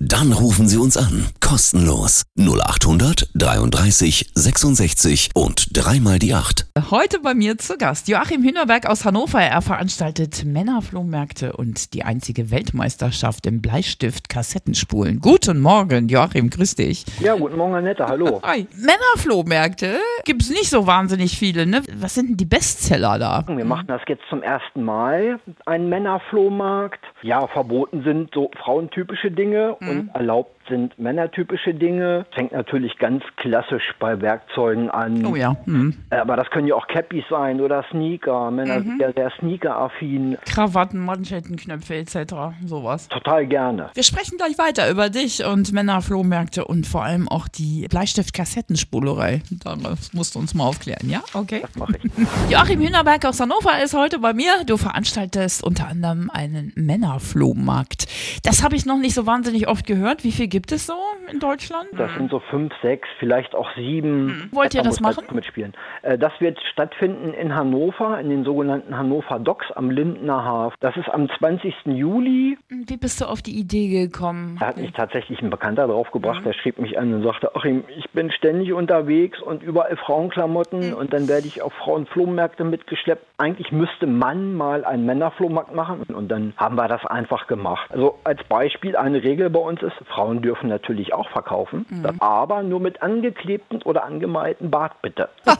Dann rufen Sie uns an. Kostenlos. 0800 33 66 und dreimal die 8. Heute bei mir zu Gast Joachim Hühnerberg aus Hannover. Er veranstaltet Männerflohmärkte und die einzige Weltmeisterschaft im Bleistift Kassettenspulen. Guten Morgen, Joachim, grüß dich. Ja, guten Morgen, Annette, hallo. Hi. Männerflohmärkte gibt es nicht so wahnsinnig viele, ne? Was sind denn die Bestseller da? Wir machen das jetzt zum ersten Mal, einen Männerflohmarkt. Ja, verboten sind so frauentypische Dinge und erlaubt sind männertypische Dinge. Fängt natürlich ganz klassisch bei Werkzeugen an. Oh ja. Mhm. Aber das können ja auch Cappies sein oder Sneaker. Männer sind ja sehr sneaker-affin. Krawatten, Manschetten, Knöpfe etc. Sowas. Total gerne. Wir sprechen gleich weiter über dich und Männerflohmärkte und vor allem auch die Bleistift-Kassettenspulerei. Das musst du uns mal aufklären, ja? Okay. Das mache ich. Joachim Hühnerberg aus Hannover ist heute bei mir. Du veranstaltest unter anderem einen Männerflohmarkt. Das habe ich noch nicht so wahnsinnig oft gehört. Wie viel gibt es so in Deutschland? Das sind so fünf, sechs, vielleicht auch sieben. Wollt ihr Da das machen? Mitspielen. Äh, Das wird stattfinden in Hannover, in den sogenannten Hannover Docks am Lindner Hafen. Das ist am 20. Juli. Wie bist du auf die Idee gekommen? Da hat mich tatsächlich ein Bekannter draufgebracht, der schrieb mich an und sagte, Achim, ich bin ständig unterwegs und überall Frauenklamotten und dann werde ich auf Frauenflohmärkte mitgeschleppt. Eigentlich müsste man mal einen Männerflohmarkt machen und dann haben wir das einfach gemacht. Also als Beispiel, eine Regel bei uns ist, Frauen dürfen natürlich auch verkaufen, aber nur mit angeklebten oder angemalten Bart bitte.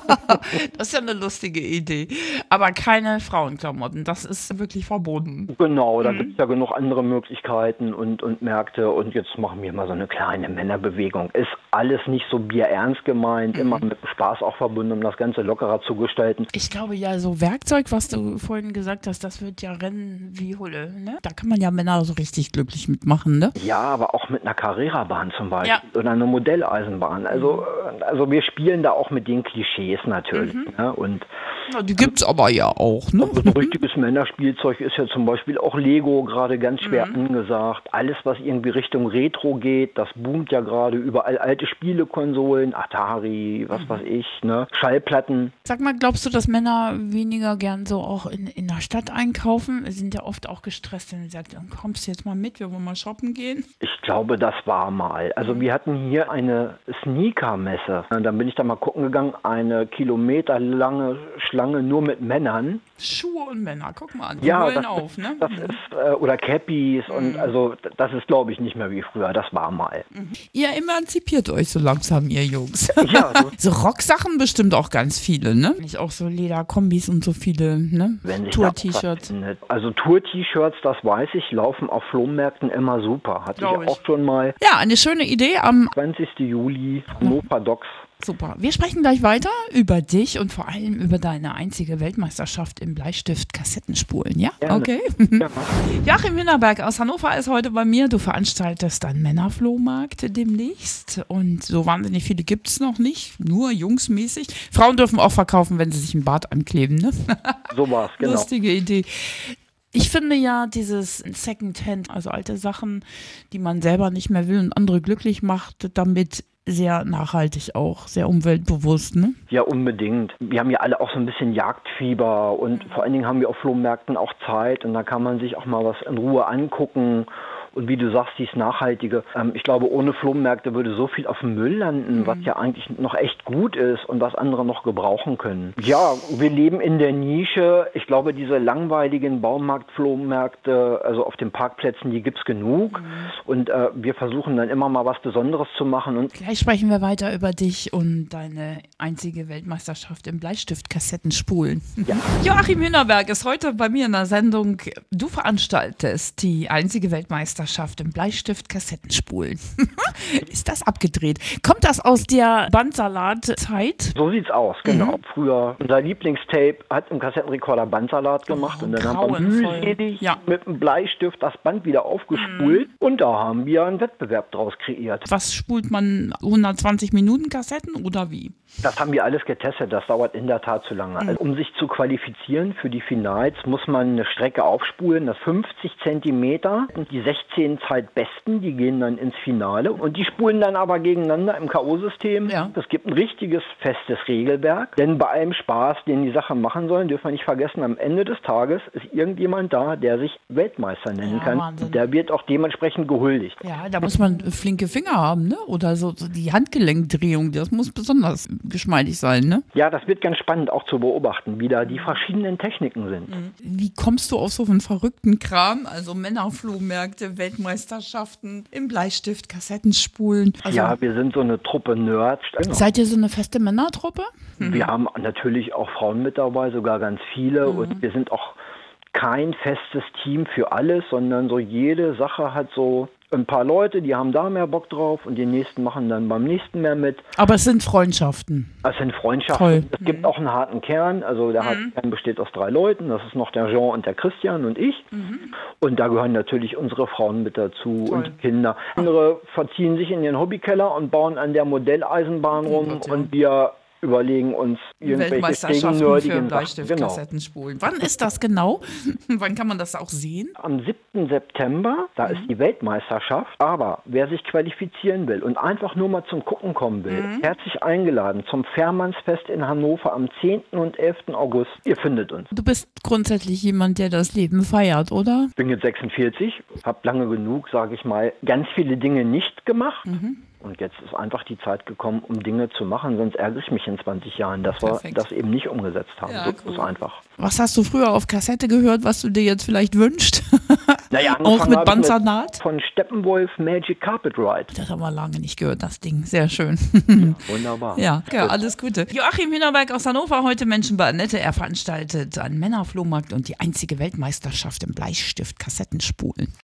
Das ist ja eine lustige Idee. Aber keine Frauenklamotten. Das ist wirklich verboten. Genau, da gibt es ja genug andere Möglichkeiten und, und Märkte. Und jetzt machen wir mal so eine kleine Männerbewegung. Ist alles nicht so bierernst gemeint, immer mit Spaß auch verbunden, um das Ganze lockerer zu gestalten. Ich glaube ja, so Werkzeug, was du vorhin gesagt hast, das wird ja rennen wie Hulle. Ne? Da kann man ja Männer so richtig glücklich mitmachen. Ne? Ja, aber auch mit einer Carrera-Bahn zum Beispiel Ja. oder einer Modelleisenbahn. Also, äh, also wir spielen da auch mit den Klischees natürlich. Ne? Und Ja, die gibt's aber ja auch. Ne? so ein richtiges Männerspielzeug ist ja zum Beispiel auch Lego gerade ganz schwer angesagt. Alles, was irgendwie Richtung Retro geht, das boomt ja gerade überall. Alte Spielekonsolen, Atari, was weiß ich, ne? Schallplatten. Sag mal, glaubst du, dass Männer weniger gern so auch in, in der Stadt einkaufen? Sie sind ja oft auch gestresst, wenn sie sagt, dann kommst du jetzt mal mit, wir wollen mal shoppen gehen. Ich glaube, das war mal. Also wir hatten hier eine Sneaker-Messe. Und Dann bin ich da mal gucken gegangen, eine kilometerlange Schlange nur mit Männern. Schuhe und Männer, guck mal an, die Ja, das, auf, ne? das ist, äh, oder Cappies und also das ist glaube ich nicht mehr wie früher, das war mal. Ihr emanzipiert euch so langsam, ihr Jungs. Ja, so, So Rocksachen bestimmt auch ganz viele, ne? Nicht auch so Lederkombis und so viele, ne? wenn Tour-T-Shirts. Also Tour-T-Shirts, das weiß ich, laufen auf Flohmärkten immer super. Hatte ich ich. auch schon mal. Ja, eine schöne Idee am 20. Juli, Hannover Docks. Super. Wir sprechen gleich weiter über dich und vor allem über deine einzige Weltmeisterschaft im Bleistift Kassettenspulen, ja? Gerne. Okay. Ja. Joachim Hühnerberg aus Hannover ist heute bei mir. Du veranstaltest einen Männerflohmarkt demnächst und so wahnsinnig viele gibt es noch nicht, nur jungsmäßig. Frauen dürfen auch verkaufen, wenn sie sich einen Bart ankleben, ne? So war's, genau. Lustige Idee. Ich finde ja dieses Secondhand, also alte Sachen, die man selber nicht mehr will und andere glücklich macht, damit sehr nachhaltig auch, sehr umweltbewusst, ne? Ja, unbedingt. Wir haben ja alle auch so ein bisschen Jagdfieber und vor allen Dingen haben wir auf Flohmärkten auch Zeit und da kann man sich auch mal was in Ruhe angucken. Und wie du sagst, dies Nachhaltige. Ähm, ich glaube, ohne Flohmärkte würde so viel auf dem Müll landen, was ja eigentlich noch echt gut ist und was andere noch gebrauchen können. Ja, wir leben in der Nische. Ich glaube, diese langweiligen Baumarktflohmärkte, also auf den Parkplätzen, die gibt's genug. Und äh, wir versuchen dann immer mal was Besonderes zu machen und Gleich sprechen wir weiter über dich und deine einzige Weltmeisterschaft im Bleistift-Kassettenspulen. Ja. Joachim Hühnerberg ist heute bei mir in der Sendung. Du veranstaltest die einzige Weltmeisterschaft im Bleistift-Kassettenspulen. ist das abgedreht? Kommt das aus der Bandsalat-Zeit? So sieht's aus, genau. Früher unser Lieblingstape hat im Kassettenrekorder Bandsalat gemacht Oh, und dann haben wir mühselig Ja. mit einem Bleistift das Band wieder aufgespult und da haben wir einen Wettbewerb draus kreiert. Was spult man? 120 Minuten Kassetten oder wie? Das haben wir alles getestet, das dauert in der Tat zu lange. Also, um sich zu qualifizieren für die Finals, muss man eine Strecke aufspulen, das 50 Zentimeter und die 60 zehn Zeitbesten, die gehen dann ins Finale und die spulen dann aber gegeneinander im K.O.-System. Ja. Es gibt ein richtiges festes Regelwerk, denn bei allem Spaß, den die Sache machen sollen, dürfen wir nicht vergessen, am Ende des Tages ist irgendjemand da, der sich Weltmeister nennen Ja, kann. Wahnsinn. Der wird auch dementsprechend gehuldigt. Ja, da muss man flinke Finger haben, ne? Oder so, so die Handgelenkdrehung, das muss besonders geschmeidig sein, ne? Ja, das wird ganz spannend auch zu beobachten, wie da die verschiedenen Techniken sind. Wie kommst du auf so einen verrückten Kram? Also Männerflohmärkte, Weltmeisterschaften im Bleistift, Kassettenspulen. Also, ja, wir sind so eine Truppe Nerds. Genau. Seid ihr so eine feste Männertruppe? Wir haben natürlich auch Frauen mit dabei, sogar ganz viele. Und wir sind auch kein festes Team für alles, sondern so jede Sache hat so ein paar Leute, die haben da mehr Bock drauf und die nächsten machen dann beim nächsten mehr mit. Aber es sind Freundschaften. Es sind Freundschaften. Toll. Es gibt auch einen harten Kern. Also der harte Kern besteht aus drei Leuten. Das ist noch der Jean und der Christian und ich. Und da gehören natürlich unsere Frauen mit dazu und die Kinder. Andere verziehen sich in ihren Hobbykeller und bauen an der Modelleisenbahn rum Gott, ja. und wir überlegen uns irgendwelche Weltmeisterschaften für nerdigen Sachen. Genau. Bleistift-Kassettenspulen. Wann ist das genau? Wann kann man das auch sehen? Am 7. September, da Mhm. ist die Weltmeisterschaft. Aber wer sich qualifizieren will und einfach nur mal zum Gucken kommen will, Mhm. herzlich eingeladen zum Fährmannsfest in Hannover am 10. und 11. August. Ihr findet uns. Du bist grundsätzlich jemand, der das Leben feiert, oder? Ich bin jetzt 46, habe lange genug, sage ich mal, ganz viele Dinge nicht gemacht. Mhm. Und jetzt ist einfach die Zeit gekommen, um Dinge zu machen, sonst ärgere ich mich in 20 Jahren, dass wir Perfekt. das eben nicht umgesetzt haben. Ja, so cool. ist einfach. Was hast du früher auf Kassette gehört, was du dir jetzt vielleicht wünschst? Naja, Auch mit Banzernat? Von Steppenwolf Magic Carpet Ride. Das haben wir lange nicht gehört, das Ding. Sehr schön. Wunderbar. Ja, ja, alles Gute. Joachim Hühnerberg aus Hannover, heute Menschen bei Annette. Er veranstaltet einen Männerflohmarkt und die einzige Weltmeisterschaft im Bleistift-Kassettenspulen.